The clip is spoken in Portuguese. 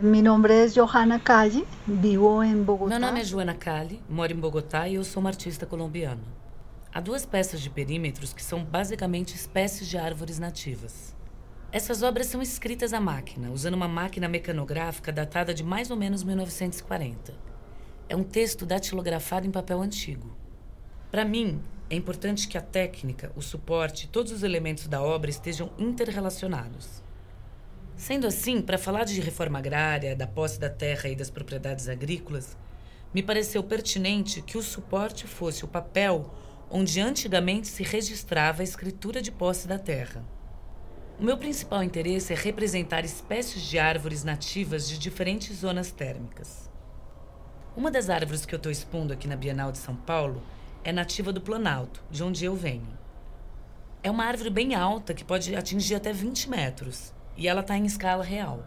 Meu nome é Johanna Calle, vivo em Bogotá. Meu nome é Joana Cali, moro em Bogotá e eu sou uma artista colombiana. Há duas peças de perímetros que são basicamente espécies de árvores nativas. Essas obras são escritas à máquina, usando uma máquina mecanográfica datada de mais ou menos 1940. É um texto datilografado em papel antigo. Para mim, é importante que a técnica, o suporte, todos os elementos da obra estejam interrelacionados. Sendo assim, para falar de reforma agrária, da posse da terra e das propriedades agrícolas, me pareceu pertinente que o suporte fosse o papel onde antigamente se registrava a escritura de posse da terra. O meu principal interesse é representar espécies de árvores nativas de diferentes zonas térmicas. Uma das árvores que eu estou expondo aqui na Bienal de São Paulo é nativa do Planalto, de onde eu venho. É uma árvore bem alta que pode atingir até 20 metros e ela está em escala real.